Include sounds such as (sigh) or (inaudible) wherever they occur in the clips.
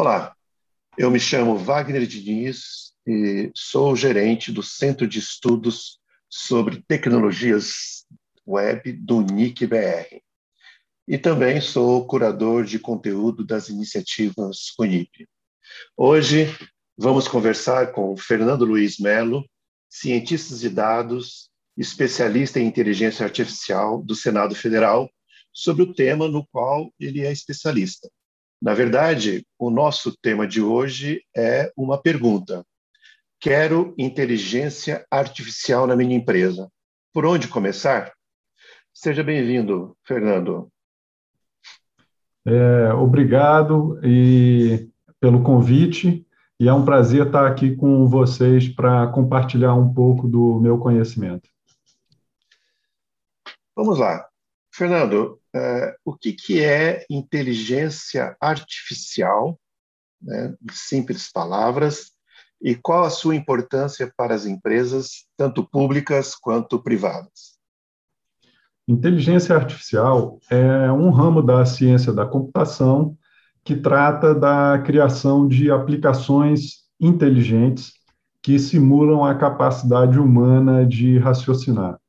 Olá, eu me chamo Wagner Diniz e sou gerente do Centro de Estudos sobre Tecnologias Web do NIC-BR. E também sou curador de conteúdo das iniciativas UNIP. Hoje vamos conversar com Fernando Luiz Melo, cientista de dados, especialista em inteligência artificial do Senado Federal, sobre o tema no qual ele é especialista, na verdade, o nosso tema de hoje é uma pergunta. Quero inteligência artificial na minha empresa. Por onde começar? Seja bem-vindo, Fernando. É, obrigado e pelo convite e é um prazer estar aqui com vocês para compartilhar um pouco do meu conhecimento. Vamos lá. Fernando, uh, o que, que é inteligência artificial, né, em simples palavras, e qual a sua importância para as empresas, tanto públicas quanto privadas? Inteligência artificial é um ramo da ciência da computação que trata da criação de aplicações inteligentes que simulam a capacidade humana de raciocinar.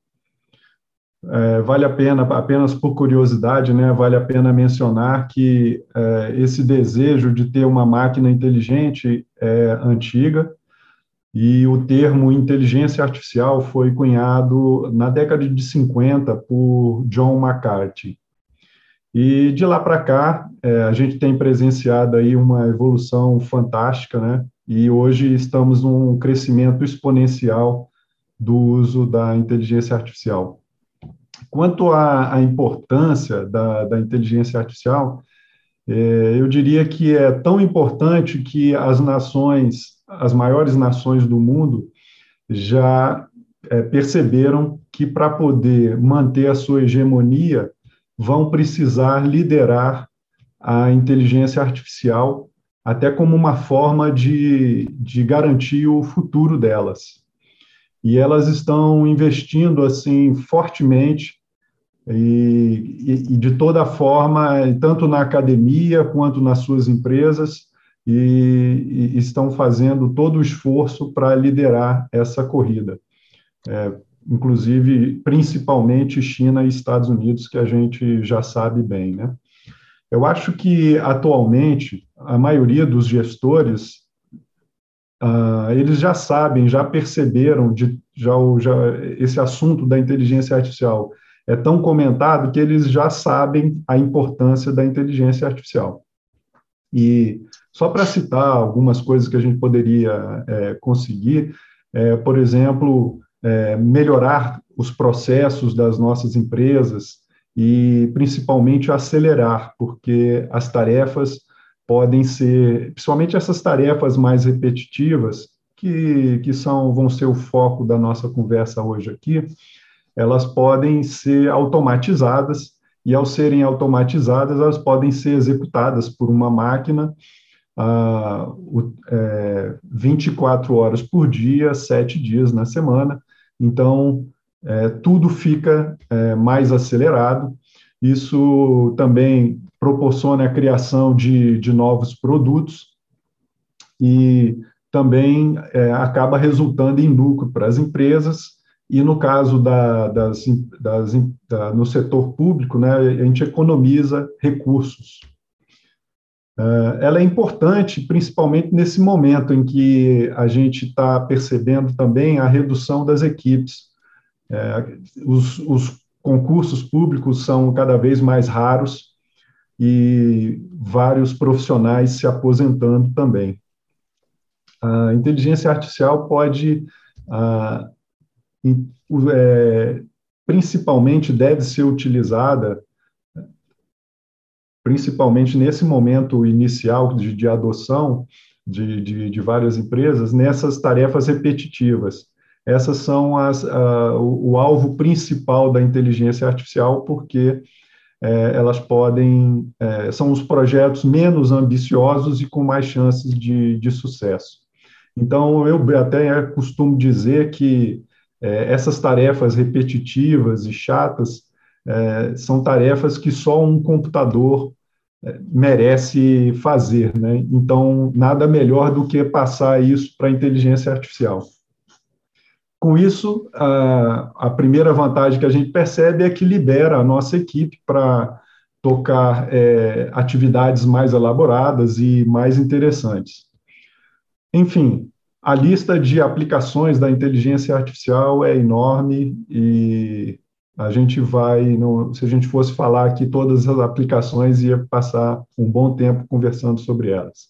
É, vale a pena, apenas por curiosidade, né, vale a pena mencionar que é, esse desejo de ter uma máquina inteligente é antiga, e o termo inteligência artificial foi cunhado na década de 50 por John McCarthy. E de lá para cá, é, a gente tem presenciado aí uma evolução fantástica, né? E hoje estamos num crescimento exponencial do uso da inteligência artificial. Quanto à, à importância da, da, inteligência artificial, é, eu diria que é tão importante que as nações, as maiores nações do mundo, já é, perceberam que para poder manter a sua hegemonia, vão precisar liderar a inteligência artificial, até como uma forma de, de garantir o futuro delas. E elas estão investindo assim fortemente e, e, de toda forma, tanto na academia quanto nas suas empresas, e, e estão fazendo todo o esforço para liderar essa corrida. É, inclusive, principalmente China e Estados Unidos, que a gente já sabe bem, né? Eu acho que, atualmente, a maioria dos gestores Uh, eles já sabem, já perceberam, de, já, já, esse assunto da inteligência artificial é tão comentado que eles já sabem a importância da inteligência artificial. E só para citar algumas coisas que a gente poderia é, conseguir, é, por exemplo, é, melhorar os processos das nossas empresas e principalmente acelerar, porque as tarefas podem ser, principalmente essas tarefas mais repetitivas, que, que são, vão ser o foco da nossa conversa hoje aqui, elas podem ser automatizadas, e ao serem automatizadas, elas podem ser executadas por uma máquina ah, o, é, 24 horas por dia, sete dias na semana. Então, é, tudo fica é, mais acelerado. Isso também proporciona a criação de, de novos produtos e também é, acaba resultando em lucro para as empresas e no caso da, das, das da, no setor público, né, a gente economiza recursos. Uh, ela é importante, principalmente nesse momento em que a gente está percebendo também a redução das equipes. É, os, os concursos públicos são cada vez mais raros e vários profissionais se aposentando também. A inteligência artificial pode, é, principalmente, deve ser utilizada, principalmente nesse momento inicial de, de adoção de, de, de, várias empresas, nessas tarefas repetitivas. Essas são as, ah, o, o alvo principal da inteligência artificial, porque é, elas podem, é, são os projetos menos ambiciosos e com mais chances de, de sucesso. Então, eu até costumo dizer que é, essas tarefas repetitivas e chatas é, são tarefas que só um computador merece fazer, né? Então, nada melhor do que passar isso para a inteligência artificial. Com isso, a, a, primeira vantagem que a gente percebe é que libera a nossa equipe para tocar é, atividades mais elaboradas e mais interessantes. Enfim, a lista de aplicações da inteligência artificial é enorme e a gente vai, se a gente fosse falar aqui todas as aplicações, ia passar um bom tempo conversando sobre elas.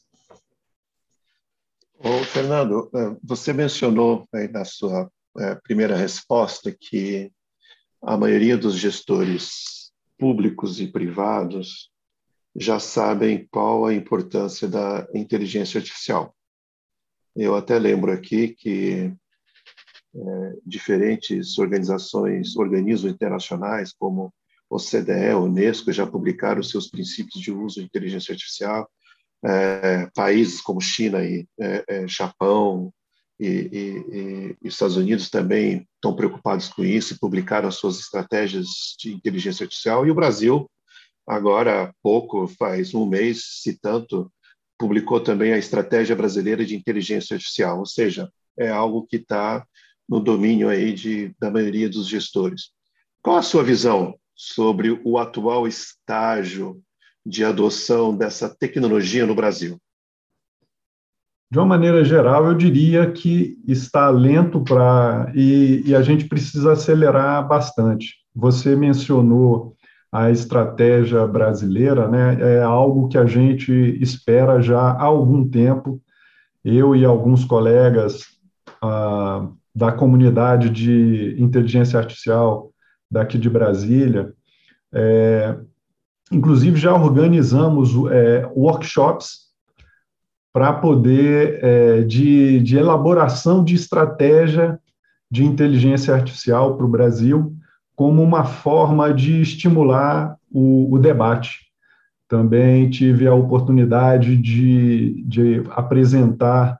Ô, Fernando, é, você mencionou na sua é, primeira resposta que a maioria dos gestores públicos e privados já sabem qual a importância da inteligência artificial. Eu até lembro aqui que é, diferentes organizações, organismos internacionais, como OCDE, Unesco, já publicaram seus princípios de uso de inteligência artificial. É, países como China e é, é Japão e, e, e, Estados Unidos também estão preocupados com isso e publicaram as suas estratégias de inteligência artificial. E o Brasil, agora há pouco, faz um mês, se tanto, publicou também a Estratégia Brasileira de Inteligência Artificial, ou seja, é algo que está no domínio aí de, da maioria dos gestores. Qual a sua visão sobre o atual estágio de adoção dessa tecnologia no Brasil? De uma maneira geral, eu diria que está lento para e, e a gente precisa acelerar bastante. Você mencionou a estratégia brasileira, né? É algo que a gente espera já há algum tempo. Eu e alguns colegas ah, da comunidade de inteligência artificial daqui de Brasília. É, inclusive, já organizamos é, workshops para poder, é, de, de elaboração de estratégia de inteligência artificial para o Brasil, como uma forma de estimular o, o debate. Também tive a oportunidade de, de apresentar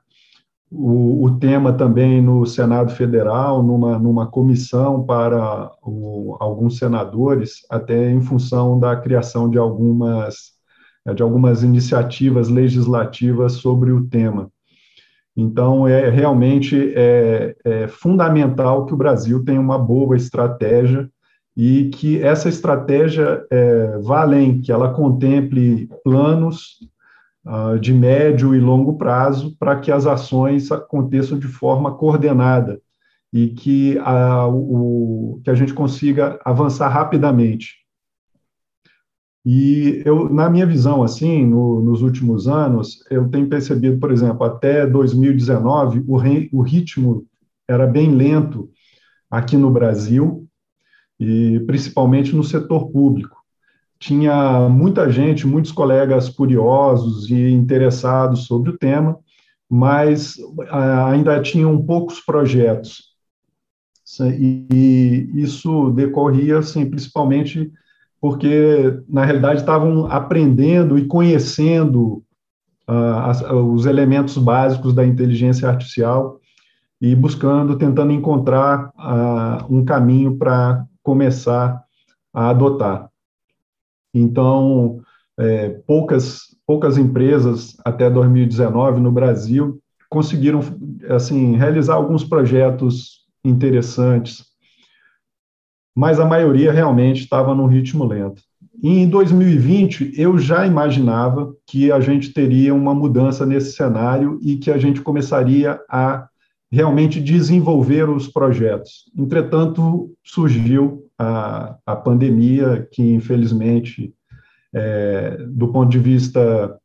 o, o, tema também no Senado Federal, numa, numa comissão para o, alguns senadores, até em função da criação de algumas, de algumas iniciativas legislativas sobre o tema. Então, é realmente é, é fundamental que o Brasil tenha uma boa estratégia e que essa estratégia é, vá além, que ela contemple planos uh, de médio e longo prazo para que as ações aconteçam de forma coordenada e que a, o, que a gente consiga avançar rapidamente. E eu, na minha visão, assim, no, nos últimos anos, eu tenho percebido, por exemplo, até 2019, o, re, o ritmo era bem lento aqui no Brasil, e principalmente no setor público tinha muita gente, muitos colegas curiosos e interessados sobre o tema, mas ainda tinham poucos projetos. E isso decorria, assim, principalmente porque, na realidade, estavam aprendendo e conhecendo uh, os elementos básicos da inteligência artificial e buscando, tentando encontrar uh, um caminho para começar a adotar. Então, é, poucas, poucas empresas até 2019 no Brasil conseguiram assim realizar alguns projetos interessantes, mas a maioria realmente estava num ritmo lento. Em 2020, eu já imaginava que a gente teria uma mudança nesse cenário e que a gente começaria a realmente desenvolver os projetos. Entretanto, surgiu a, a pandemia, que infelizmente, é, do ponto de vista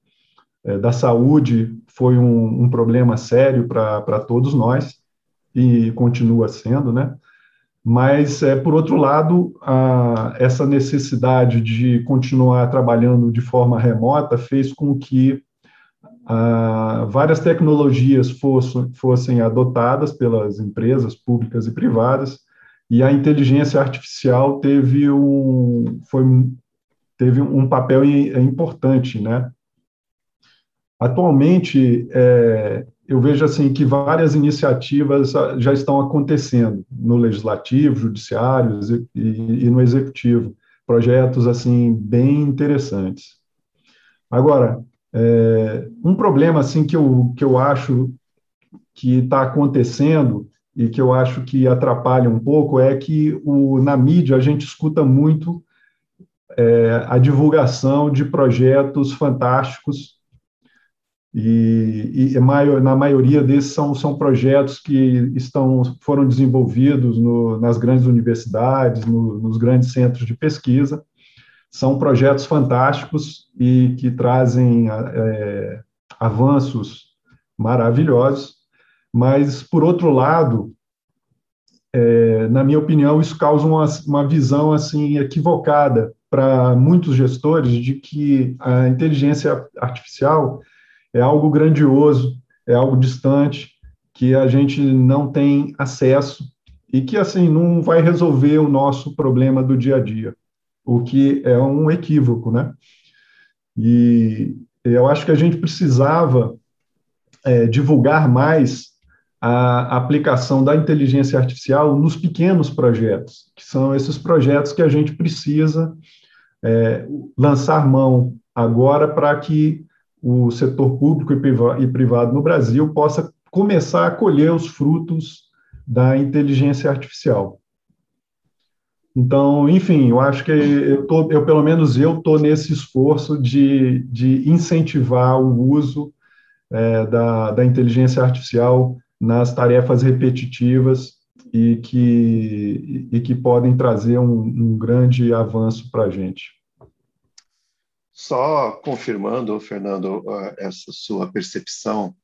é, da saúde, foi um, um problema sério para todos nós, e continua sendo, né? Mas, é, por outro lado, a, essa necessidade de continuar trabalhando de forma remota fez com que a, várias tecnologias fossem, fossem adotadas pelas empresas públicas e privadas, e a inteligência artificial teve um, foi, teve um papel importante, né? Atualmente, é, eu vejo assim que várias iniciativas já estão acontecendo no legislativo, judiciário e, e no executivo, projetos assim bem interessantes. Agora, é, um problema assim que eu, que eu acho que está acontecendo e que eu acho que atrapalha um pouco é que o, na mídia a gente escuta muito é, a divulgação de projetos fantásticos e, e maior, na maioria desses são, são projetos que estão foram desenvolvidos no, nas grandes universidades, no, nos grandes centros de pesquisa. São projetos fantásticos e que trazem é, avanços maravilhosos, mas, por outro lado, é, na minha opinião, isso causa uma, uma visão assim equivocada para muitos gestores de que a inteligência artificial é algo grandioso, é algo distante, que a gente não tem acesso e que assim não vai resolver o nosso problema do dia a dia, o que é um equívoco, né? E eu acho que a gente precisava é, divulgar mais a aplicação da inteligência artificial nos pequenos projetos, que são esses projetos que a gente precisa é, lançar mão agora para que o setor público e privado no Brasil possa começar a colher os frutos da inteligência artificial. Então, enfim, eu acho que eu, tô, eu pelo menos eu estou nesse esforço de, de incentivar o uso é, da, da inteligência artificial nas tarefas repetitivas e que, e que podem trazer um, um grande avanço para a gente. Só confirmando, Fernando, essa sua percepção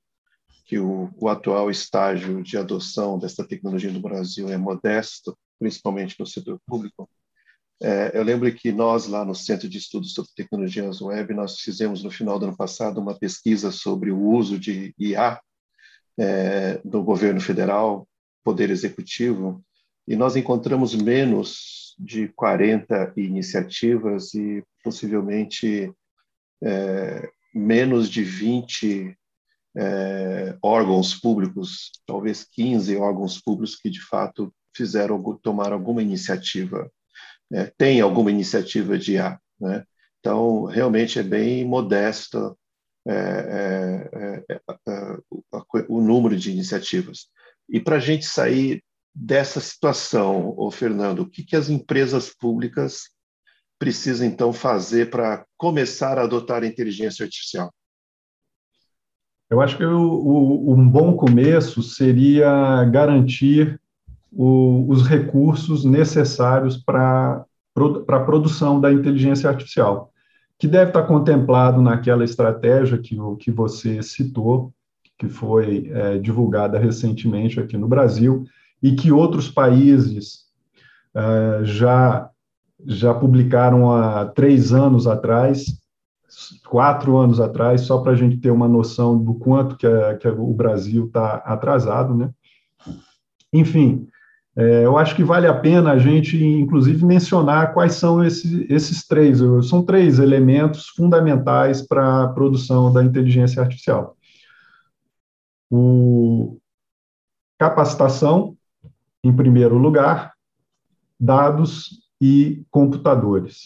que o, o, atual estágio de adoção dessa tecnologia no Brasil é modesto, principalmente no setor público. É, eu lembro que nós, lá no Centro de Estudos sobre Tecnologias Web, nós fizemos no final do ano passado uma pesquisa sobre o uso de IA é, do governo federal, poder executivo, e nós encontramos menos de 40 iniciativas e possivelmente é, menos de 20 é, órgãos públicos, talvez 15 órgãos públicos que de fato fizeram tomar alguma iniciativa, é, tem alguma iniciativa de IA, né? Então realmente é bem modesta é, é, é, é o número de iniciativas. E para a gente sair dessa situação, ô Fernando, o que, que as empresas públicas precisam então fazer para começar a adotar a inteligência artificial? Eu acho que o, o, um bom começo seria garantir o, os recursos necessários para a produção da inteligência artificial que deve estar contemplado naquela estratégia que, que você citou, que foi é, divulgada recentemente aqui no Brasil, e que outros países é, já, já publicaram há três anos atrás, quatro anos atrás, só para a gente ter uma noção do quanto que, a, que o Brasil está atrasado, né? Enfim, é, eu acho que vale a pena a gente, inclusive, mencionar quais são esses, esses três. São três elementos fundamentais para a produção da inteligência artificial. O capacitação, em primeiro lugar, dados e computadores.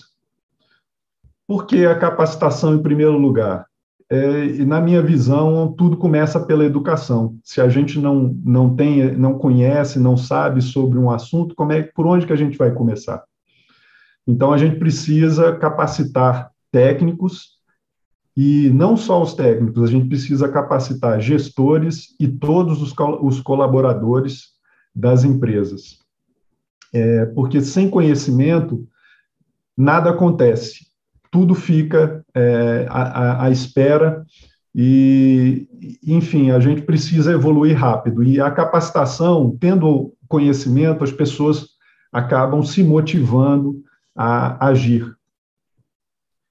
Por que a capacitação em primeiro lugar? é, e na minha visão, tudo começa pela educação. Se a gente não, não tem, não conhece, não sabe sobre um assunto, como é, por onde que a gente vai começar? Então, a gente precisa capacitar técnicos, e não só os técnicos, a gente precisa capacitar gestores e todos os, os colaboradores das empresas. É, porque sem conhecimento, nada acontece tudo fica é, à, à espera e, enfim, a gente precisa evoluir rápido. E a capacitação, tendo conhecimento, as pessoas acabam se motivando a agir.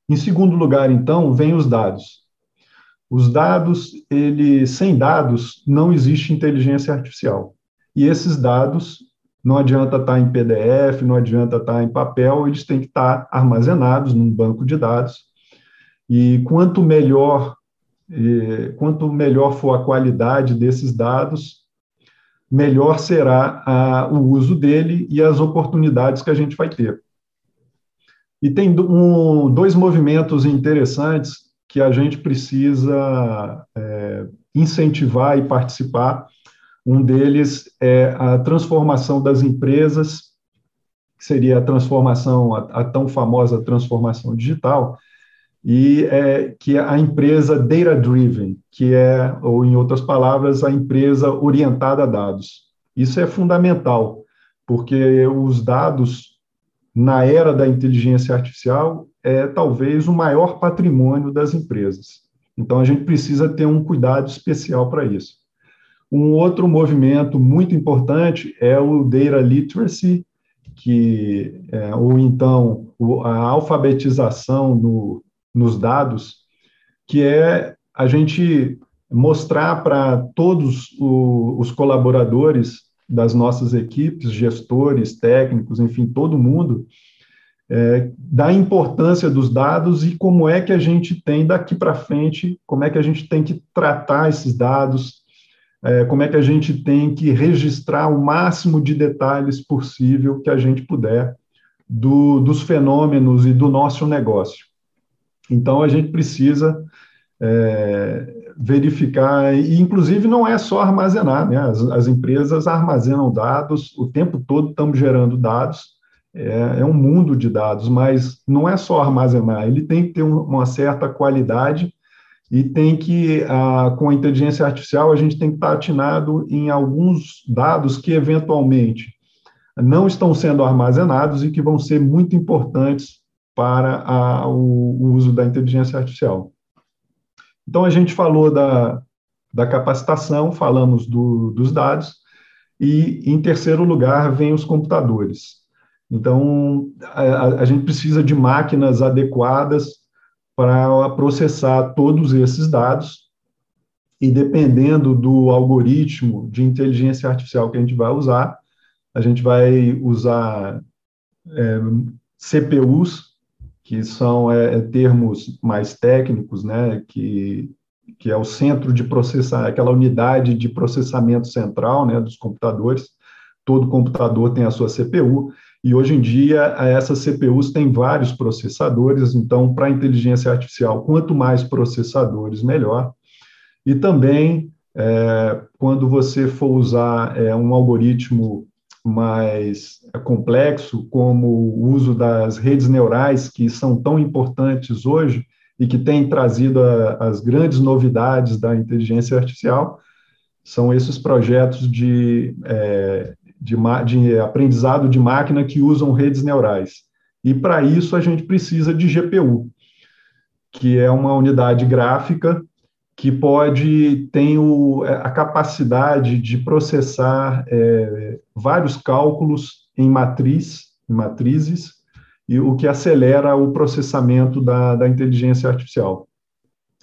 Em segundo lugar, então, vem os dados. Os dados, ele, sem dados, não existe inteligência artificial. E esses dados não adianta estar em PDF, não adianta estar em papel, eles têm que estar armazenados num banco de dados. E quanto melhor, quanto melhor for a qualidade desses dados, melhor será a, o uso dele e as oportunidades que a gente vai ter. E tem um, dois movimentos interessantes que a gente precisa é, incentivar e participar. Um deles é a transformação das empresas, que seria a transformação, a, a tão famosa transformação digital, e é, que é a empresa data-driven, que é, ou em outras palavras, a empresa orientada a dados. Isso é fundamental, porque os dados, na era da inteligência artificial, é talvez o maior patrimônio das empresas. Então, a gente precisa ter um cuidado especial para isso. Um outro movimento muito importante é o data literacy, que, é, ou então a alfabetização no, nos dados, que é a gente mostrar para todos os colaboradores das nossas equipes, gestores, técnicos, enfim, todo mundo, é, da importância dos dados e como é que a gente tem daqui para frente, como é que a gente tem que tratar esses dados, é, como é que a gente tem que registrar o máximo de detalhes possível que a gente puder do, dos fenômenos e do nosso negócio. Então, a gente precisa é, verificar, e inclusive não é só armazenar, né? As, as, empresas armazenam dados, o tempo todo estamos gerando dados, é, é, um mundo de dados, mas não é só armazenar, ele tem que ter um, uma certa qualidade e tem que, a, com a inteligência artificial, a gente tem que estar atinado em alguns dados que eventualmente não estão sendo armazenados e que vão ser muito importantes para a, o, o, uso da inteligência artificial. Então, a gente falou da, da capacitação, falamos do, dos dados, e, em terceiro lugar, vem os computadores. Então, a, a gente precisa de máquinas adequadas para processar todos esses dados, e dependendo do algoritmo de inteligência artificial que a gente vai usar, a gente vai usar é, CPUs que são é, é, termos mais técnicos, né, que, que é o centro de processar, aquela unidade de processamento central, né, dos computadores. Todo computador tem a sua CPU, e hoje em dia essas CPUs têm vários processadores, então, para inteligência artificial, quanto mais processadores, melhor. E também, é, quando você for usar é, um algoritmo mais complexo, como o uso das redes neurais, que são tão importantes hoje e que têm trazido a, as grandes novidades da inteligência artificial, são esses projetos de, é, de, de aprendizado de máquina que usam redes neurais. E para isso a gente precisa de GPU, que é uma unidade gráfica que pode tem o, é, a capacidade de processar é, vários cálculos em matriz, em matrizes, e o que acelera o processamento da, da inteligência artificial.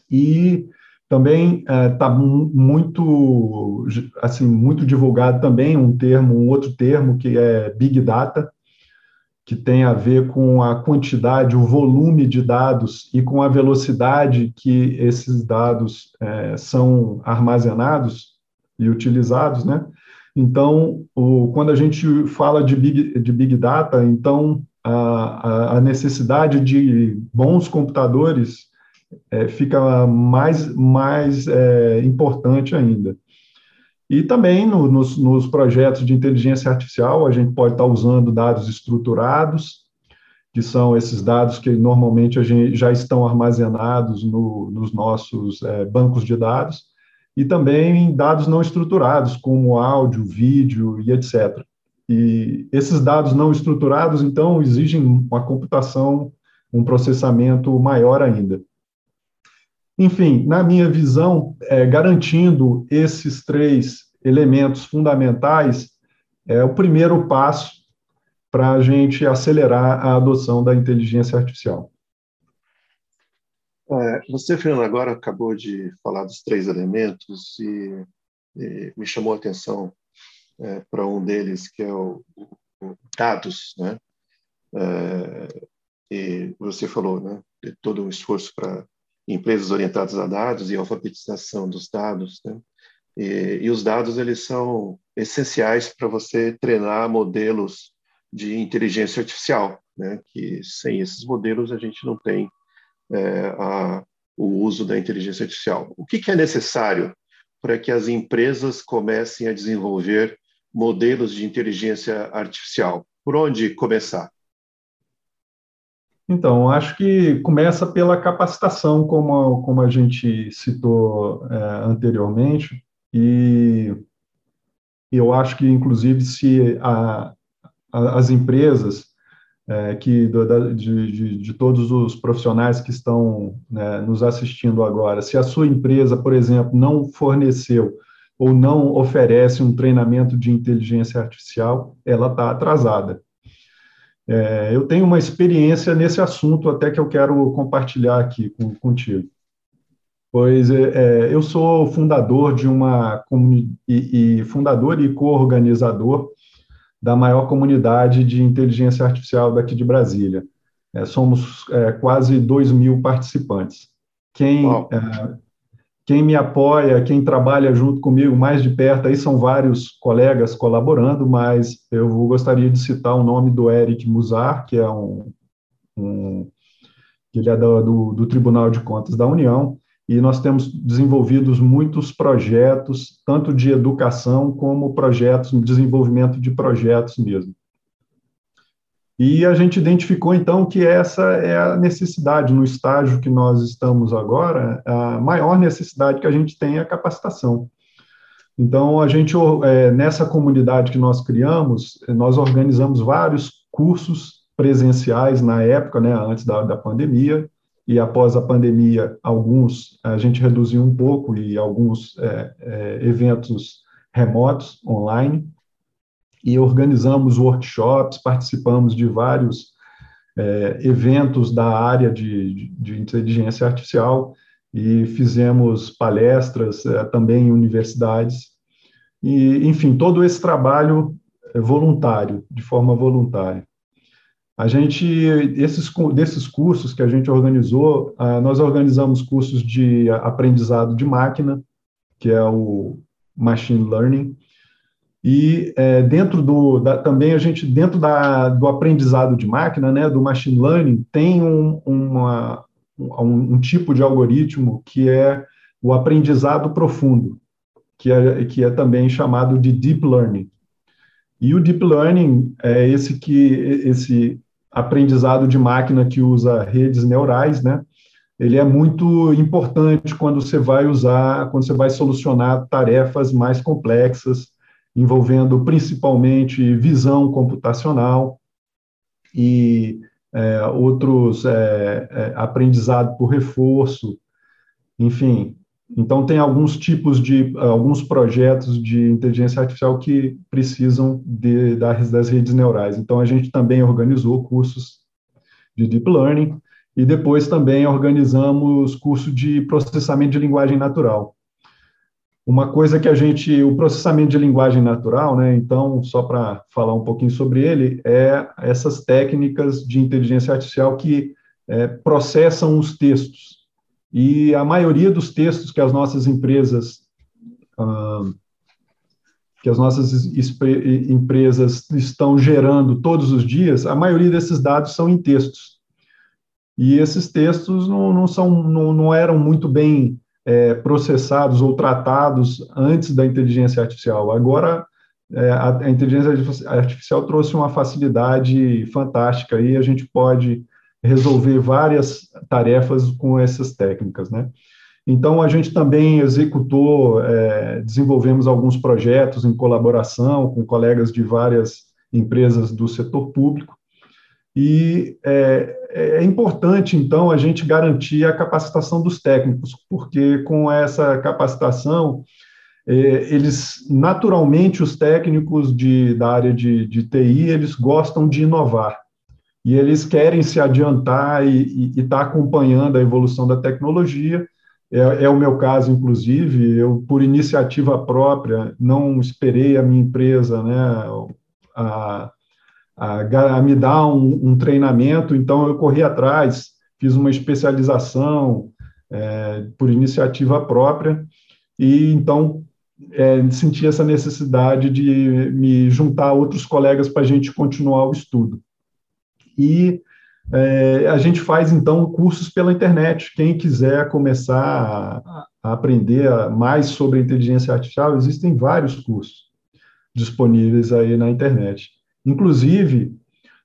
E também está é, muito assim muito divulgado também um termo, um outro termo que é big data, que tem a ver com a quantidade, o volume de dados e com a velocidade que esses dados é, são armazenados e utilizados, né? Então, o, quando a gente fala de Big, de big Data, então a, a necessidade de bons computadores é, fica mais, mais é, importante ainda. E também no, nos, nos, projetos de inteligência artificial, a gente pode estar usando dados estruturados, que são esses dados que normalmente a gente, já estão armazenados no, nos nossos é, bancos de dados, e também dados não estruturados, como áudio, vídeo e etc. E esses dados não estruturados, então, exigem uma computação, um processamento maior ainda. Enfim, na minha visão, é, garantindo esses três elementos fundamentais, é o primeiro passo para a gente acelerar a adoção da inteligência artificial. É, você, Fernando, agora acabou de falar dos três elementos e, e me chamou a atenção é, para um deles, que é o, o dados, né? É, e você falou, né, de todo um esforço para empresas orientadas a dados e alfabetização dos dados, né? E, e os dados eles são essenciais para você treinar modelos de inteligência artificial, né? Que sem esses modelos a gente não tem é, a, o uso da inteligência artificial. O que, que é necessário para que as empresas comecem a desenvolver modelos de inteligência artificial? Por onde começar? Então, acho que começa pela capacitação, como, como a gente citou é, anteriormente, e eu acho que, inclusive, se a, a, as empresas é, que do, de, de, de, todos os profissionais que estão né, nos assistindo agora, se a sua empresa, por exemplo, não forneceu ou não oferece um treinamento de inteligência artificial, ela está atrasada. É, eu tenho uma experiência nesse assunto até que eu quero compartilhar aqui com, contigo. Pois é, é eu sou fundador de uma e, e fundador e co-organizador da maior comunidade de inteligência artificial daqui de Brasília. É, somos é, quase 2 mil participantes. Quem, quem me apoia, quem trabalha junto comigo mais de perto, aí são vários colegas colaborando, mas eu gostaria de citar o nome do Eric Musar, que é um, um ele é do, do, Tribunal de Contas da União, e nós temos desenvolvidos muitos projetos, tanto de educação como projetos, desenvolvimento de projetos mesmo. E a gente identificou, então, que essa é a necessidade, no estágio que nós estamos agora, a maior necessidade que a gente tem é a capacitação. Então, a gente, é, nessa comunidade que nós criamos, nós organizamos vários cursos presenciais na época, né, antes da, da pandemia, e após a pandemia, alguns a gente reduziu um pouco e alguns é, é, eventos remotos, online, e organizamos workshops, participamos de vários é, eventos da área de, de, inteligência artificial e fizemos palestras é, também em universidades. E, enfim, todo esse trabalho é voluntário, de forma voluntária. A gente, esses, desses cursos que a gente organizou, nós organizamos cursos de aprendizado de máquina, que é o Machine Learning, e é, dentro do, da, também a gente, dentro da, do aprendizado de máquina, né, do Machine Learning, tem um, uma, um, um tipo de algoritmo que é o aprendizado profundo, que é, que é também chamado de Deep Learning. E o Deep Learning é esse que esse aprendizado de máquina que usa redes neurais, né? Ele é muito importante quando você vai usar, quando você vai solucionar tarefas mais complexas, envolvendo principalmente visão computacional e é, outros é, é, aprendizado por reforço, enfim, então, tem alguns tipos de, alguns projetos de inteligência artificial que precisam de, das redes neurais. Então, a gente também organizou cursos de Deep Learning e depois também organizamos curso de processamento de linguagem natural. Uma coisa que a gente, o processamento de linguagem natural, né, então, só para falar um pouquinho sobre ele, é essas técnicas de inteligência artificial que é, processam os textos. E a maioria dos textos que as nossas empresas ah, que as nossas empresas estão gerando todos os dias, a maioria desses dados são em textos. E esses textos não, não são, não, não, eram muito bem é, processados ou tratados antes da inteligência artificial. Agora, é, a, a inteligência artificial trouxe uma facilidade fantástica e a gente pode resolver várias tarefas com essas técnicas, né? Então, a gente também executou, é, desenvolvemos alguns projetos em colaboração com colegas de várias empresas do setor público, e é, é, importante, então, a gente garantir a capacitação dos técnicos, porque com essa capacitação, é, eles, naturalmente, os técnicos de, da área de, de TI, eles gostam de inovar, e eles querem se adiantar e estar tá acompanhando a evolução da tecnologia. É, é, o meu caso, inclusive, eu, por iniciativa própria, não esperei a minha empresa né, a, a, a me dar um, um, treinamento, então eu corri atrás, fiz uma especialização é, por iniciativa própria, e então é, senti essa necessidade de me juntar a outros colegas para a gente continuar o estudo. E é, a gente faz, então, cursos pela internet. Quem quiser começar a, a aprender mais sobre inteligência artificial, existem vários cursos disponíveis aí na internet. Inclusive,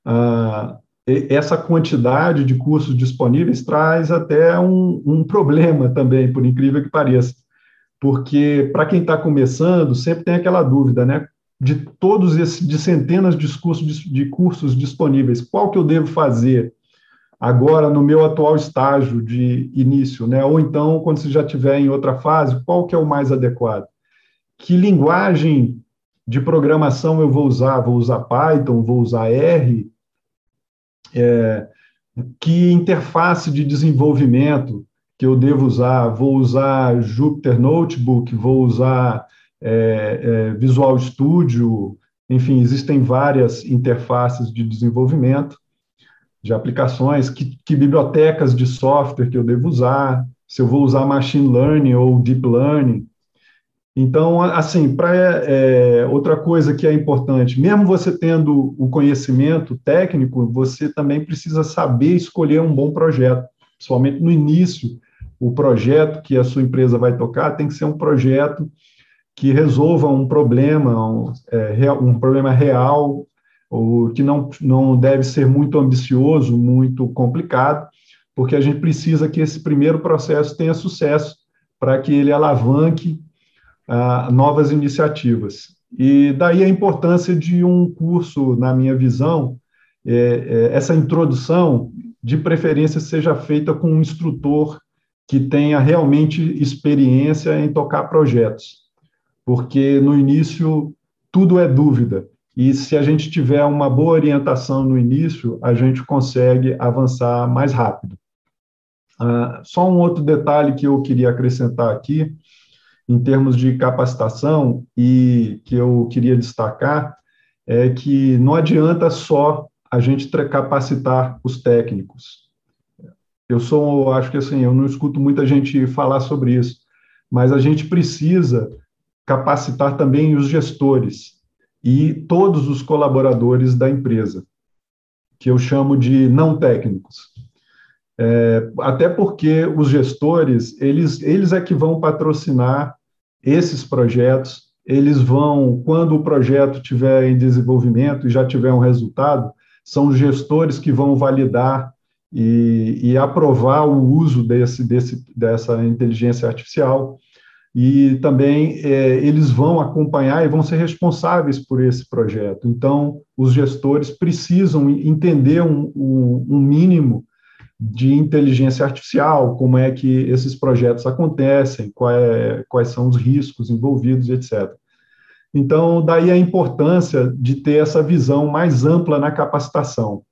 ah, essa quantidade de cursos disponíveis traz até um, um problema também, por incrível que pareça, porque para quem está começando, sempre tem aquela dúvida, né? De todos esses, de centenas de cursos, de cursos disponíveis, qual que eu devo fazer agora no meu atual estágio de início, né? Ou então, quando você já estiver em outra fase, qual que é o mais adequado? Que linguagem de programação eu vou usar? Vou usar Python? Vou usar R? É, que interface de desenvolvimento que eu devo usar? Vou usar Jupyter Notebook? Vou usar é, é, Visual Studio? Enfim, existem várias interfaces de desenvolvimento de aplicações, que, que, bibliotecas de software que eu devo usar, se eu vou usar machine learning ou deep learning. Então, assim, para é, outra coisa que é importante, mesmo você tendo o conhecimento técnico, você também precisa saber escolher um bom projeto. Somente no início, o projeto que a sua empresa vai tocar tem que ser um projeto que resolva um problema, um, é, um problema real, ou que não, não deve ser muito ambicioso, muito complicado, porque a gente precisa que esse primeiro processo tenha sucesso para que ele alavanque novas iniciativas. E daí a importância de um curso, na minha visão, é, é, essa introdução, de preferência, seja feita com um instrutor que tenha realmente experiência em tocar projetos, porque no início tudo é dúvida. E se a gente tiver uma boa orientação no início, a gente consegue avançar mais rápido. Ah, só um outro detalhe que eu queria acrescentar aqui em termos de capacitação e que eu queria destacar é que não adianta só a gente capacitar os técnicos. Eu sou, acho que assim, eu não escuto muita gente falar sobre isso, mas a gente precisa capacitar também os gestores e todos os colaboradores da empresa, que eu chamo de não técnicos. É, até porque os gestores, eles, eles é que vão patrocinar esses projetos, eles vão, quando o projeto estiver em desenvolvimento e já tiver um resultado, são os gestores que vão validar e, e aprovar o uso desse, desse, dessa inteligência artificial. E também é, eles vão acompanhar e vão ser responsáveis por esse projeto. Então, os gestores precisam entender um, um, um mínimo de inteligência artificial, como é que esses projetos acontecem, é, quais são os riscos envolvidos, etc. Então, daí a importância de ter essa visão mais ampla na capacitação.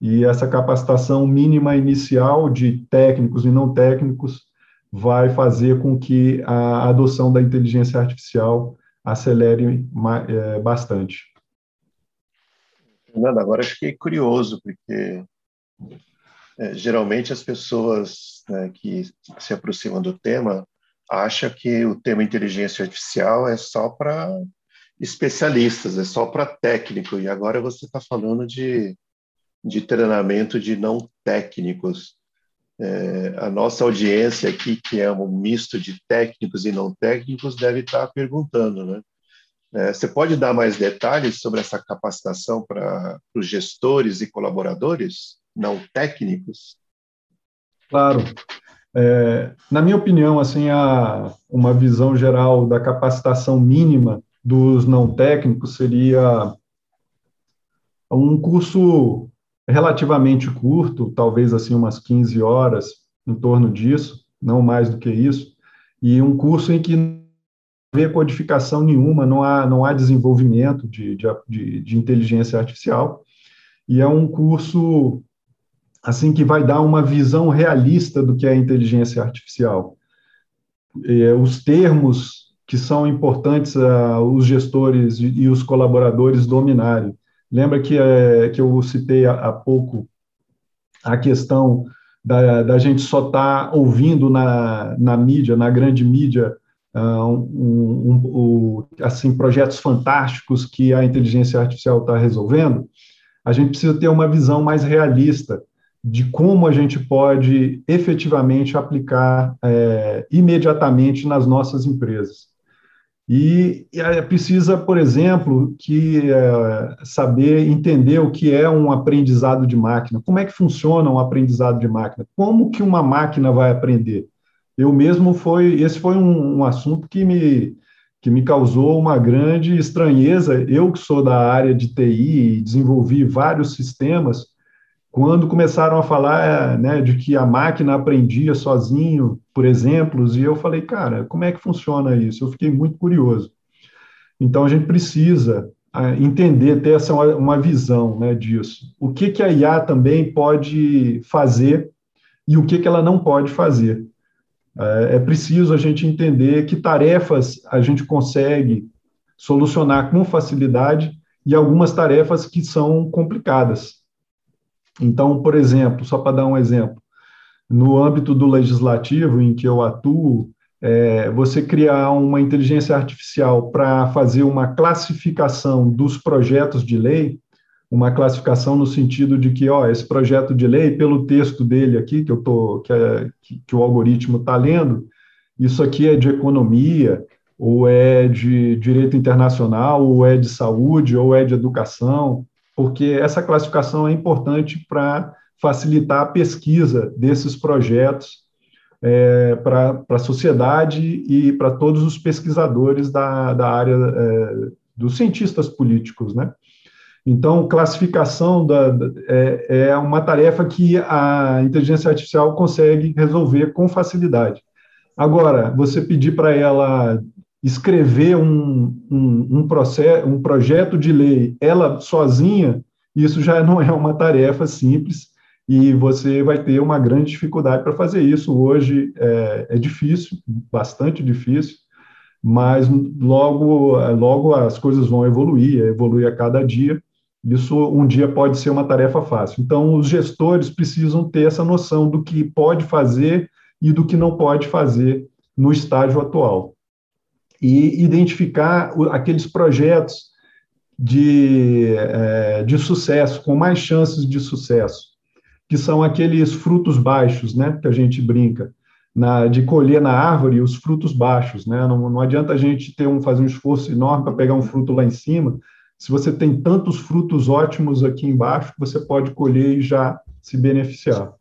E essa capacitação mínima inicial de técnicos e não técnicos vai fazer com que a adoção da inteligência artificial acelere é, bastante. Fernando, agora fiquei curioso, porque é, geralmente as pessoas né, que se aproximam do tema acham que o tema inteligência artificial é só para especialistas, é só para técnico, e agora você está falando de, de treinamento de não técnicos. É, a nossa audiência aqui, que é um misto de técnicos e não técnicos, deve estar tá perguntando, né? É, você pode dar mais detalhes sobre essa capacitação para os gestores e colaboradores? Não técnicos? Claro. É, na minha opinião, assim, a, uma visão geral da capacitação mínima dos não técnicos seria um curso relativamente curto, talvez assim umas 15 horas, em torno disso, não mais do que isso, e um curso em que não há codificação nenhuma, não há, não há desenvolvimento de, de, de inteligência artificial, e é um curso assim que vai dar uma visão realista do que é inteligência artificial. É, os termos que são importantes a os gestores e os colaboradores dominarem. Lembra que, é, que eu citei há, pouco a questão da, da gente só estar tá ouvindo na, na mídia, na grande mídia, uh, um, um, um, assim, projetos fantásticos que a inteligência artificial está resolvendo? A gente precisa ter uma visão mais realista de como a gente pode efetivamente aplicar é, imediatamente nas nossas empresas. E, e precisa, por exemplo, que é, saber entender o que é um aprendizado de máquina, como é que funciona um aprendizado de máquina, como que uma máquina vai aprender. Eu mesmo foi, esse foi um, um assunto que me que me causou uma grande estranheza. Eu que sou da área de TI e desenvolvi vários sistemas, quando começaram a falar né, de que a máquina aprendia sozinho, por exemplos, e eu falei, cara, como é que funciona isso? Eu fiquei muito curioso. Então, a gente precisa ah, entender, ter essa uma visão né, disso. O que, que a IA também pode fazer e o que, que ela não pode fazer. É, é preciso a gente entender que tarefas a gente consegue solucionar com facilidade e algumas tarefas que são complicadas. Então, por exemplo, só para dar um exemplo, no âmbito do legislativo em que eu atuo, é, você criar uma inteligência artificial para fazer uma classificação dos projetos de lei, uma classificação no sentido de que, ó, esse projeto de lei, pelo texto dele aqui, que eu tô, que, é, que, que o algoritmo está lendo, isso aqui é de economia, ou é de direito internacional, ou é de saúde, ou é de educação, porque essa classificação é importante para facilitar a pesquisa desses projetos é, para a sociedade e para todos os pesquisadores da, da área é, dos cientistas políticos, né? Então, classificação da, da, é, é uma tarefa que a inteligência artificial consegue resolver com facilidade. Agora, você pedir para ela escrever um, um, um, processo, um projeto de lei, ela sozinha, isso já não é uma tarefa simples e você vai ter uma grande dificuldade para fazer isso. Hoje é, é, difícil, bastante difícil, mas logo, logo as coisas vão evoluir, evolui a cada dia. Isso um dia pode ser uma tarefa fácil. Então, os gestores precisam ter essa noção do que pode fazer e do que não pode fazer no estágio atual e identificar aqueles projetos de, é, de sucesso, com mais chances de sucesso, que são aqueles frutos baixos, né, que a gente brinca, na, de colher na árvore os frutos baixos, né, não, não adianta a gente ter um, fazer um esforço enorme para pegar um fruto lá em cima, se você tem tantos frutos ótimos aqui embaixo, você pode colher e já se beneficiar.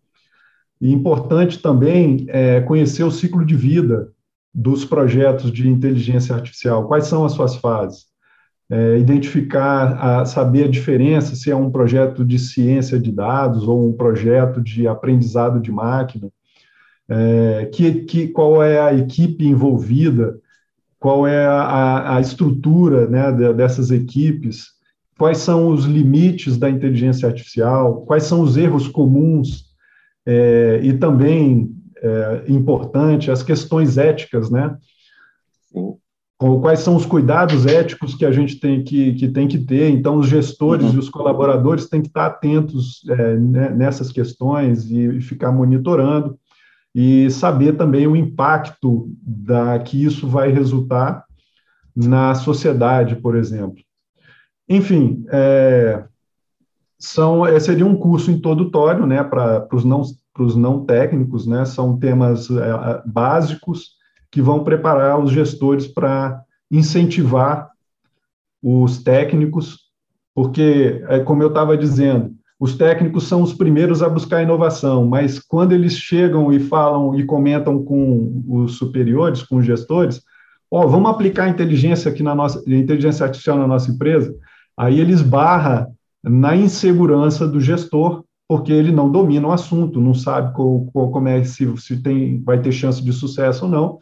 E importante também é conhecer o ciclo de vida dos projetos de inteligência artificial, quais são as suas fases, é, identificar, a, saber a diferença se é um projeto de ciência de dados ou um projeto de aprendizado de máquina, é, que, que, qual é a equipe envolvida, qual é a, a estrutura né, dessas equipes, quais são os limites da inteligência artificial, quais são os erros comuns? É, e também é, importante, as questões éticas, né? Quais são os cuidados éticos que a gente tem que, que, tem que ter? Então, os gestores uhum. e os colaboradores têm que estar atentos é, né, nessas questões e, e, ficar monitorando e saber também o impacto da que isso vai resultar na sociedade, por exemplo. Enfim, é, são, é, seria um curso introdutório né, para os não para os não técnicos, né? São temas é, básicos que vão preparar os gestores para incentivar os técnicos, porque, é, como eu estava dizendo, os técnicos são os primeiros a buscar inovação, mas quando eles chegam e falam e comentam com os superiores, com os gestores, ó, oh, vamos aplicar inteligência aqui na nossa inteligência artificial na nossa empresa, aí eles barra na insegurança do gestor porque ele não domina o assunto, não sabe qual, qual, como é se, se tem, vai ter chance de sucesso ou não.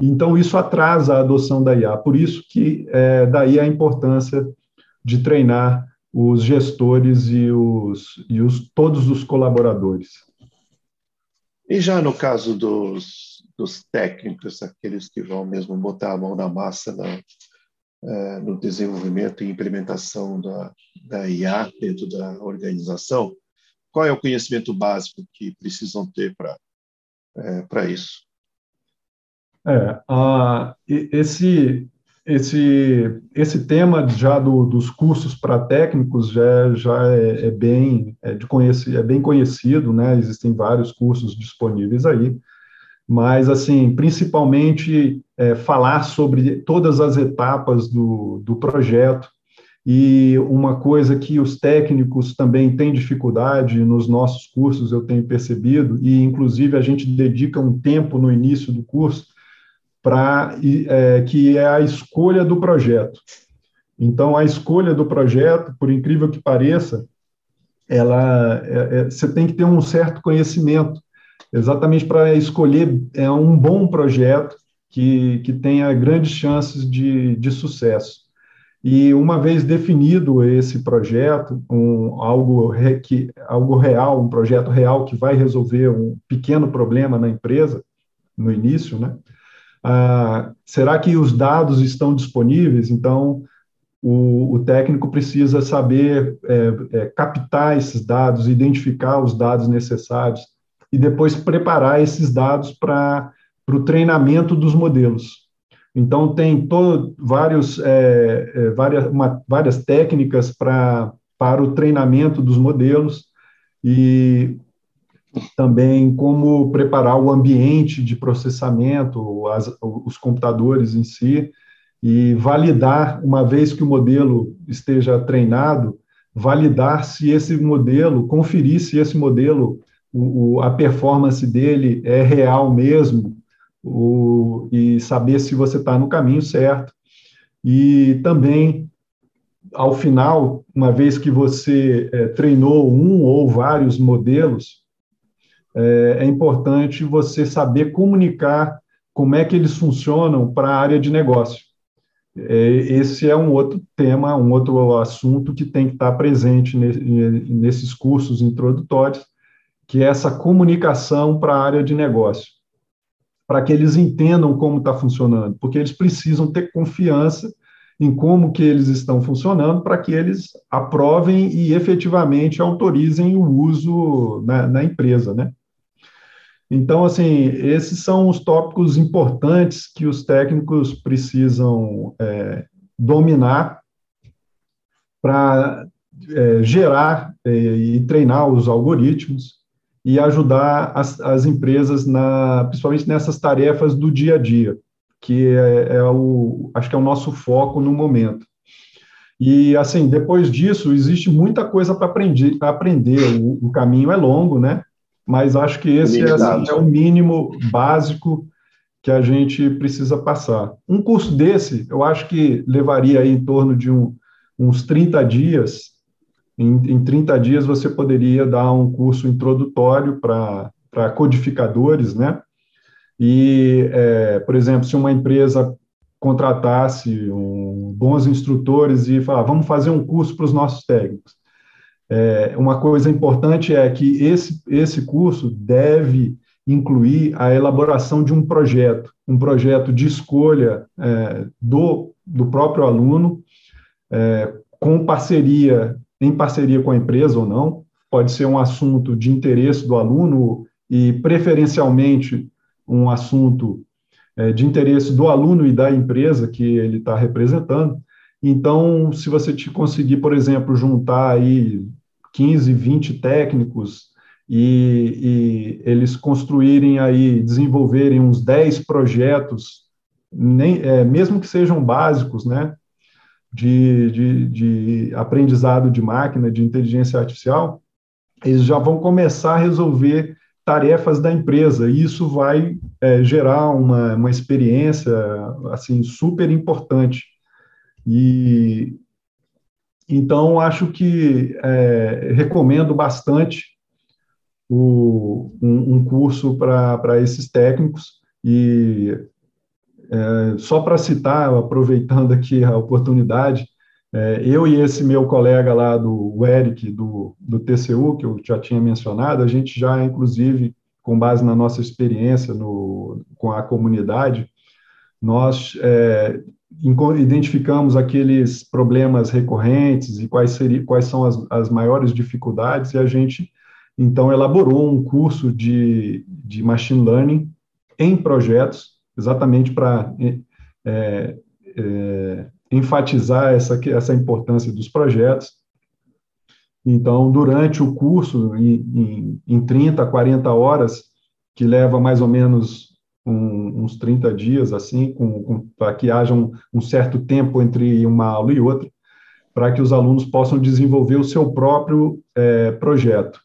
Então, isso atrasa a adoção da IA. Por isso que é, daí a importância de treinar os gestores e, os, e os, todos os colaboradores. E já no caso dos, dos técnicos, aqueles que vão mesmo botar a mão na massa na, é, no desenvolvimento e implementação da, da IA dentro da organização, qual é o conhecimento básico que precisam ter para é, isso? É, esse esse, esse tema já do, dos cursos para técnicos já, já é, é bem é de conhecer, é bem conhecido, né? Existem vários cursos disponíveis aí, mas assim, principalmente é, falar sobre todas as etapas do, do projeto e uma coisa que os técnicos também têm dificuldade nos nossos cursos, eu tenho percebido, e inclusive a gente dedica um tempo no início do curso para é, que é a escolha do projeto. Então, a escolha do projeto, por incrível que pareça, ela é, é, você tem que ter um certo conhecimento, exatamente para escolher é, um bom projeto que, que tenha grandes chances de, de sucesso. E uma vez definido esse projeto, um, algo, re, que, algo real, um projeto real que vai resolver um pequeno problema na empresa, no início, né? Ah, será que os dados estão disponíveis? Então, o, o técnico precisa saber é, é, captar esses dados, identificar os dados necessários e depois preparar esses dados para o treinamento dos modelos. Então, tem todo, vários, é, é, várias, uma, várias técnicas pra, para o treinamento dos modelos e também como preparar o ambiente de processamento, as, os computadores em si, e validar, uma vez que o modelo esteja treinado, validar se esse modelo, conferir se esse modelo, o, o, a performance dele é real mesmo, o, e saber se você está no caminho certo. E também, ao final, uma vez que você é, treinou um ou vários modelos, é, é importante você saber comunicar como é que eles funcionam para a área de negócio. É, esse é um outro tema, um outro assunto que tem que estar presente nesses cursos introdutórios, que é essa comunicação para a área de negócio, para que eles entendam como está funcionando, porque eles precisam ter confiança em como que eles estão funcionando para que eles aprovem e efetivamente autorizem o uso na, na empresa, né? Então, assim, esses são os tópicos importantes que os técnicos precisam é, dominar para é, gerar é, e treinar os algoritmos e ajudar as, as, empresas, na, principalmente nessas tarefas do dia a dia, que é, é o, acho que é o nosso foco no momento. E, assim, depois disso, existe muita coisa para aprender, aprender. O, o caminho é longo, né? mas acho que esse é, assim, é, o mínimo básico que a gente precisa passar. Um curso desse, eu acho que levaria aí em torno de um, uns 30 dias. Em, em 30 dias você poderia dar um curso introdutório para codificadores, né? E, é, por exemplo, se uma empresa contratasse um, bons instrutores e falar, vamos fazer um curso para os nossos técnicos. É, uma coisa importante é que esse, esse curso deve incluir a elaboração de um projeto, um projeto de escolha é, do, do próprio aluno, é, com parceria, em parceria com a empresa ou não, pode ser um assunto de interesse do aluno e, preferencialmente, um assunto é, de interesse do aluno e da empresa que ele está representando. Então, se você te conseguir, por exemplo, juntar aí 15, 20 técnicos e, e eles construírem aí, desenvolverem uns 10 projetos, nem, é, mesmo que sejam básicos, né, de, de, de aprendizado de máquina, de inteligência artificial, eles já vão começar a resolver tarefas da empresa, e isso vai é, gerar uma, uma experiência, assim, super importante. E, então, acho que é, recomendo bastante o, um, um, curso para esses técnicos. E é, só para citar, aproveitando aqui a oportunidade, é, eu e esse meu colega lá do Eric, do, do TCU, que eu já tinha mencionado, a gente já, inclusive, com base na nossa experiência no, com a comunidade, nós é, identificamos aqueles problemas recorrentes e quais, seria, quais são as, as maiores dificuldades, e a gente, então, elaborou um curso de, de machine learning em projetos, exatamente para é, é, enfatizar essa, essa importância dos projetos. Então, durante o curso, em, em, em 30, 40 horas, que leva mais ou menos um, uns 30 dias, assim, para que haja um, um certo tempo entre uma aula e outra, para que os alunos possam desenvolver o seu próprio é, projeto.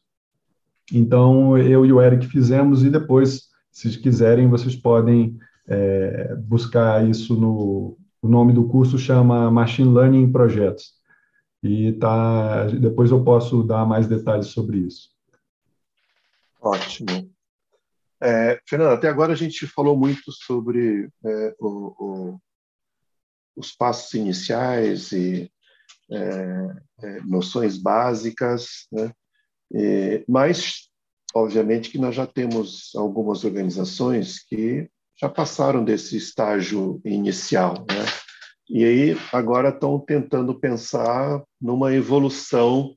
Então, eu e o Eric fizemos, e depois, se quiserem, vocês podem é, buscar isso no. O nome do curso chama Machine Learning Projetos. E tá, depois eu posso dar mais detalhes sobre isso. Ótimo. É, Fernando, até agora a gente falou muito sobre é, o, o, os passos iniciais e é, é noções básicas, né? mas, obviamente, que nós já temos algumas organizações que já passaram desse estágio inicial, né? E aí agora estão tentando pensar numa evolução,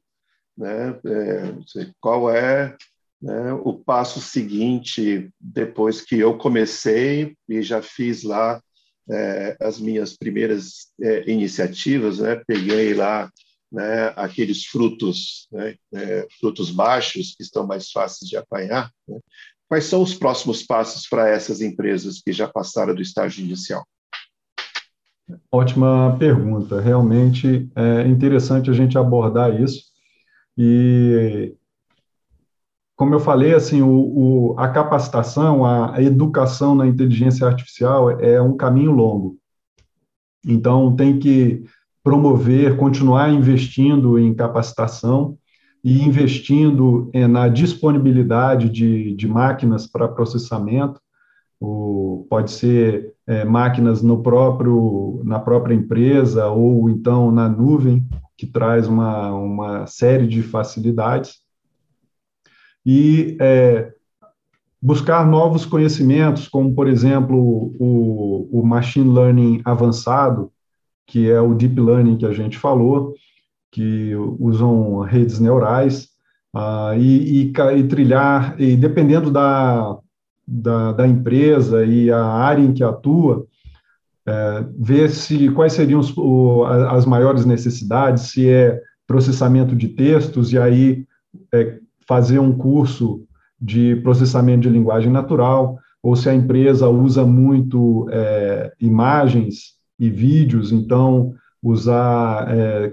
né? É, qual é né, o passo seguinte depois que eu comecei e já fiz lá é, as minhas primeiras é, iniciativas, né? Peguei lá né, aqueles frutos, né, é, frutos baixos que estão mais fáceis de apanhar. Né? Quais são os próximos passos para essas empresas que já passaram do estágio inicial? Ótima pergunta. Realmente é interessante a gente abordar isso. E, como eu falei, assim, o, o, a capacitação, a, educação na inteligência artificial é um caminho longo. Então, tem que promover, continuar investindo em capacitação e investindo é, na disponibilidade de, de máquinas para processamento, o, pode ser é, máquinas no próprio, na própria empresa ou então na nuvem, que traz uma, uma série de facilidades. E é, buscar novos conhecimentos, como, por exemplo, o, o machine learning avançado, que é o deep learning que a gente falou, que usam redes neurais, uh, e, e, e, trilhar, e dependendo da, da, da, empresa e a área em que atua, é, ver se quais seriam os, o, as maiores necessidades, se é processamento de textos, e aí é, fazer um curso de processamento de linguagem natural, ou se a empresa usa muito é, imagens e vídeos, então usar é,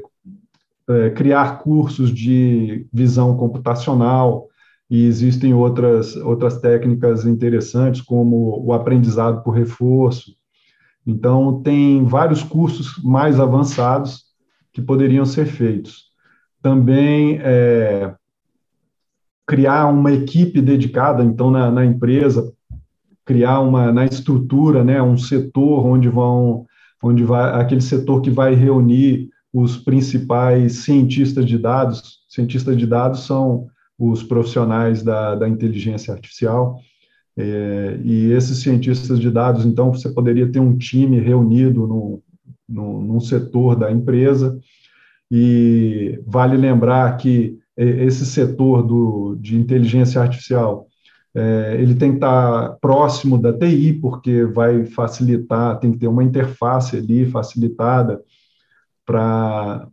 é, criar cursos de visão computacional, e existem outras, outras técnicas interessantes, como o aprendizado por reforço. Então, tem vários cursos mais avançados que poderiam ser feitos. Também é, criar uma equipe dedicada, então, na, na, empresa, criar uma, na estrutura, né, um setor onde vão, onde vai, aquele setor que vai reunir os principais cientistas de dados. Cientistas de dados são os profissionais da, da inteligência artificial. É, e esses cientistas de dados, então, você poderia ter um time reunido no, no, num setor da empresa. E vale lembrar que esse setor do, de inteligência artificial é, ele tem que estar próximo da TI, porque vai facilitar, tem que ter uma interface ali facilitada para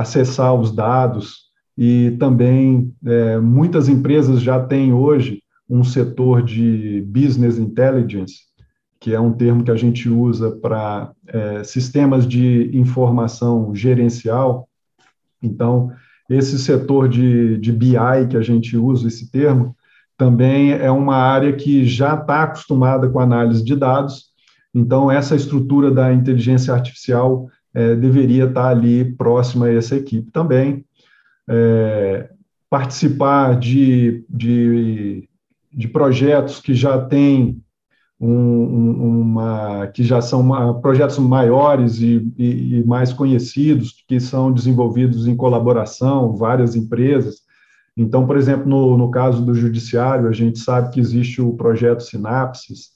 acessar os dados e também é, muitas empresas já têm hoje um setor de business intelligence, que é um termo que a gente usa para é, sistemas de informação gerencial. Então, esse setor de, de BI que a gente usa esse termo também é uma área que já está acostumada com análise de dados. Então, essa estrutura da inteligência artificial é, deveria estar ali próxima a essa equipe também. É, participar de, de, de, projetos que já têm um, uma, que já são uma, projetos maiores e, e, e, mais conhecidos, que são desenvolvidos em colaboração, várias empresas. Então, por exemplo, no, no caso do judiciário, a gente sabe que existe o projeto Sinapses.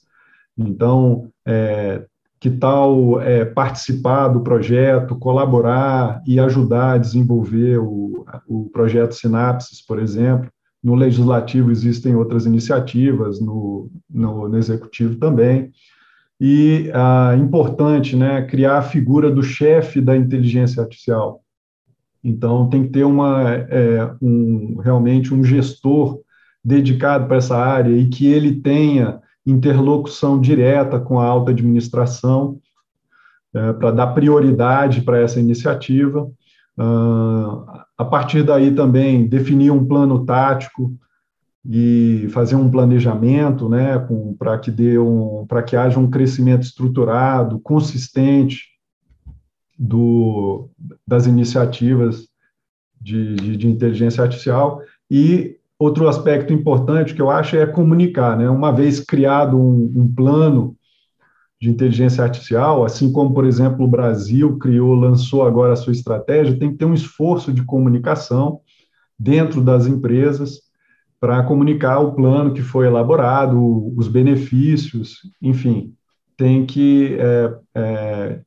Então, é, que tal é, participar do projeto, colaborar e ajudar a desenvolver o, o projeto Sinapses, por exemplo. No legislativo existem outras iniciativas, no, no, no executivo também. e ah, importante, né, criar a figura do chefe da inteligência artificial. Então, tem que ter uma, é, um, realmente um gestor dedicado para essa área e que ele tenha interlocução direta com a alta administração é, para dar prioridade para essa iniciativa. Uh, a partir daí também definir um plano tático e fazer um planejamento, né, para que dê um, para que haja um crescimento estruturado, consistente do, das iniciativas de, de, de inteligência artificial e outro aspecto importante que eu acho é comunicar, né? Uma vez criado um, um plano de inteligência artificial, assim como, por exemplo, o Brasil criou, lançou agora a sua estratégia, tem que ter um esforço de comunicação dentro das empresas para comunicar o plano que foi elaborado, os benefícios, enfim, tem que é, é,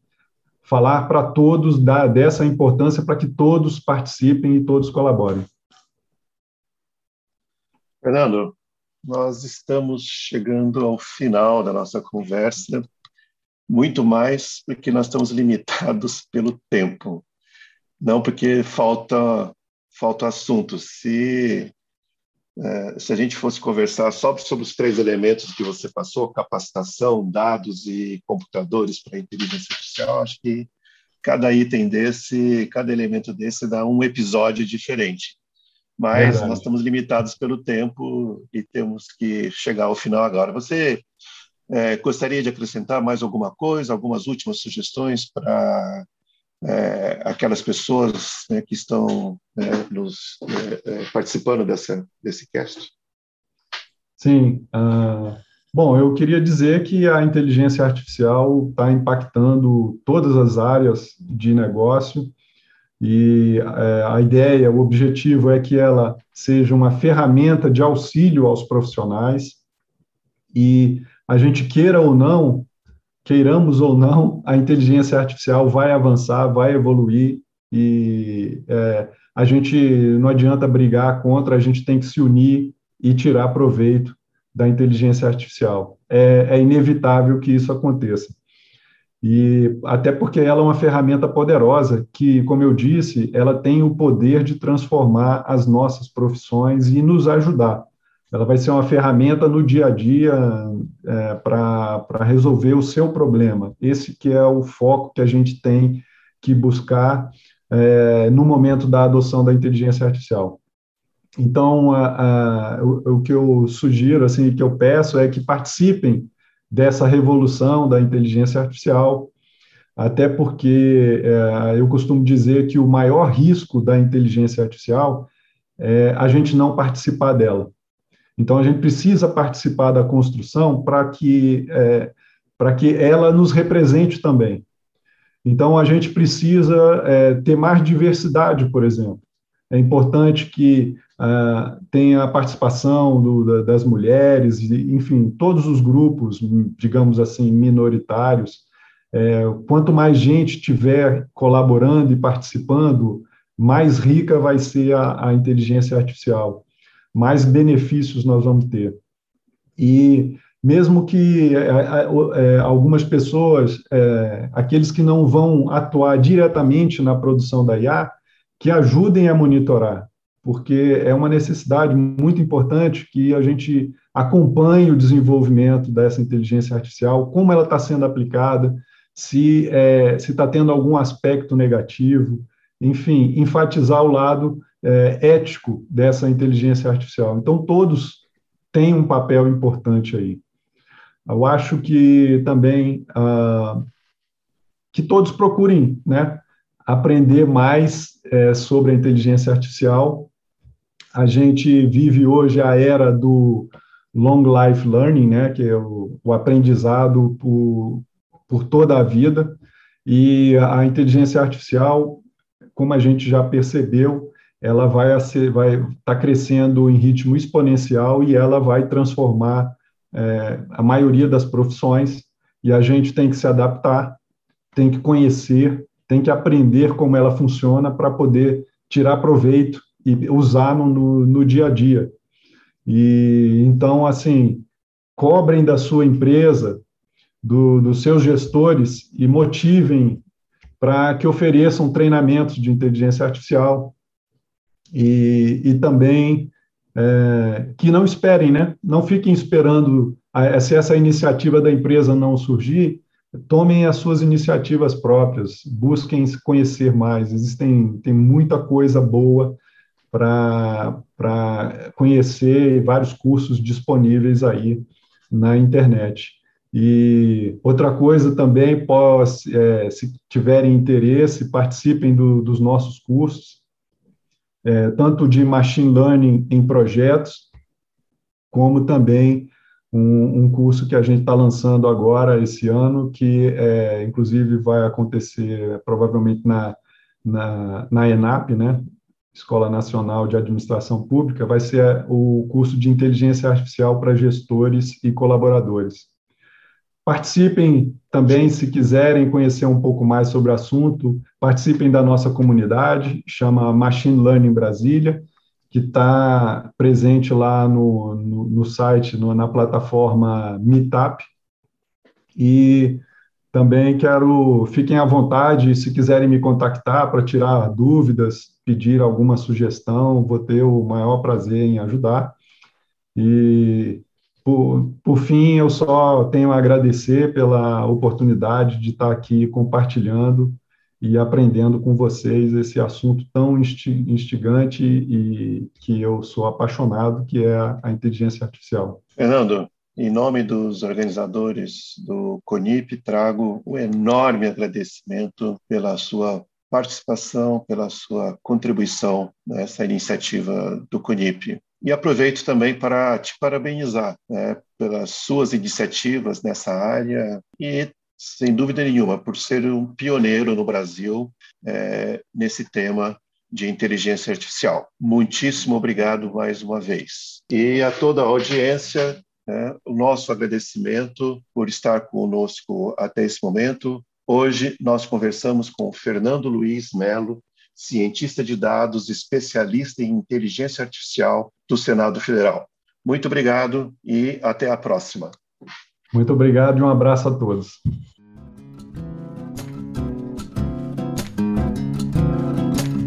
falar para todos da, dessa importância para que todos participem e todos colaborem. Fernando, nós estamos chegando ao final da nossa conversa muito mais porque nós estamos limitados (laughs) pelo tempo, não porque falta falta assunto. Se é, se a gente fosse conversar só sobre os três elementos que você passou, capacitação, dados e computadores para inteligência artificial, acho que cada item desse, cada elemento desse dá um episódio diferente. Mas Verdade. nós estamos limitados pelo tempo e temos que chegar ao final agora. Você é, gostaria de acrescentar mais alguma coisa, algumas últimas sugestões para é, aquelas pessoas né, que estão né, nos, é, é, participando dessa, desse cast? Sim. Uh, bom, eu queria dizer que a inteligência artificial está impactando todas as áreas de negócio e é, a ideia, o objetivo é que ela seja uma ferramenta de auxílio aos profissionais e a gente queira ou não, queiramos ou não, a inteligência artificial vai avançar, vai evoluir e é, a gente não adianta brigar contra, a gente tem que se unir e tirar proveito da inteligência artificial. É, é inevitável que isso aconteça. E até porque ela é uma ferramenta poderosa que, como eu disse, ela tem o poder de transformar as nossas profissões e nos ajudar ela vai ser uma ferramenta no dia a dia é, para resolver o seu problema. Esse que é o foco que a gente tem que buscar é, no momento da adoção da inteligência artificial. Então, a, a, o, o, que eu sugiro, assim, que eu peço é que participem dessa revolução da inteligência artificial, até porque é, eu costumo dizer que o maior risco da inteligência artificial é a gente não participar dela. Então, a gente precisa participar da construção para que, é, para que ela nos represente também. Então, a gente precisa é, ter mais diversidade, por exemplo. É importante que ah, tenha a participação do, das mulheres, enfim, todos os grupos, digamos assim, minoritários. É, quanto mais gente tiver colaborando e participando, mais rica vai ser a, a inteligência artificial mais benefícios nós vamos ter. E mesmo que é, é, algumas pessoas, é, aqueles que não vão atuar diretamente na produção da IA, que ajudem a monitorar, porque é uma necessidade muito importante que a gente acompanhe o desenvolvimento dessa inteligência artificial, como ela está sendo aplicada, se é, está tendo algum aspecto negativo, enfim, enfatizar o lado é, ético dessa inteligência artificial. Então, todos têm um papel importante aí. Eu acho que também ah, que todos procurem né, aprender mais é, sobre a inteligência artificial. A gente vive hoje a era do long life learning, né, que é o, o aprendizado por, por toda a vida, e a inteligência artificial, como a gente já percebeu, ela vai estar tá crescendo em ritmo exponencial e ela vai transformar é, a maioria das profissões. E a gente tem que se adaptar, tem que conhecer, tem que aprender como ela funciona para poder tirar proveito e usar no, no, dia a dia. E então, assim, cobrem da sua empresa do, dos seus gestores e motivem para que ofereçam treinamentos de inteligência artificial e, e também é, que não esperem, né? Não fiquem esperando a, se essa iniciativa da empresa não surgir, tomem as suas iniciativas próprias, busquem conhecer mais. Existem tem muita coisa boa para conhecer vários cursos disponíveis aí na internet. E outra coisa também, pós, é, se tiverem interesse, participem do, dos nossos cursos, é, tanto de machine learning em projetos, como também um, um curso que a gente está lançando agora, esse ano, que é, inclusive vai acontecer provavelmente na, na, na ENAP, né? Escola Nacional de Administração Pública, vai ser o curso de Inteligência Artificial para gestores e colaboradores. Participem também, se quiserem conhecer um pouco mais sobre o assunto, participem da nossa comunidade, chama Machine Learning Brasília, que está presente lá no, no, no site, no, na plataforma Meetup. E também quero, fiquem à vontade, se quiserem me contactar para tirar dúvidas, pedir alguma sugestão, vou ter o maior prazer em ajudar. E, por, por fim, eu só tenho a agradecer pela oportunidade de estar aqui compartilhando e aprendendo com vocês esse assunto tão instigante e que eu sou apaixonado, que é a inteligência artificial. Fernando, em nome dos organizadores do CONIP, trago um enorme agradecimento pela sua participação, pela sua contribuição nessa iniciativa do CONIP. E aproveito também para te parabenizar né, pelas suas iniciativas nessa área e, sem dúvida nenhuma, por ser um pioneiro no Brasil é, nesse tema de inteligência artificial. Muitíssimo obrigado mais uma vez. E a toda a audiência, né, o nosso agradecimento por estar conosco até esse momento. Hoje nós conversamos com Fernando Luiz Melo, cientista de dados, especialista em inteligência artificial do Senado Federal. Muito obrigado e até a próxima. Muito obrigado e um abraço a todos.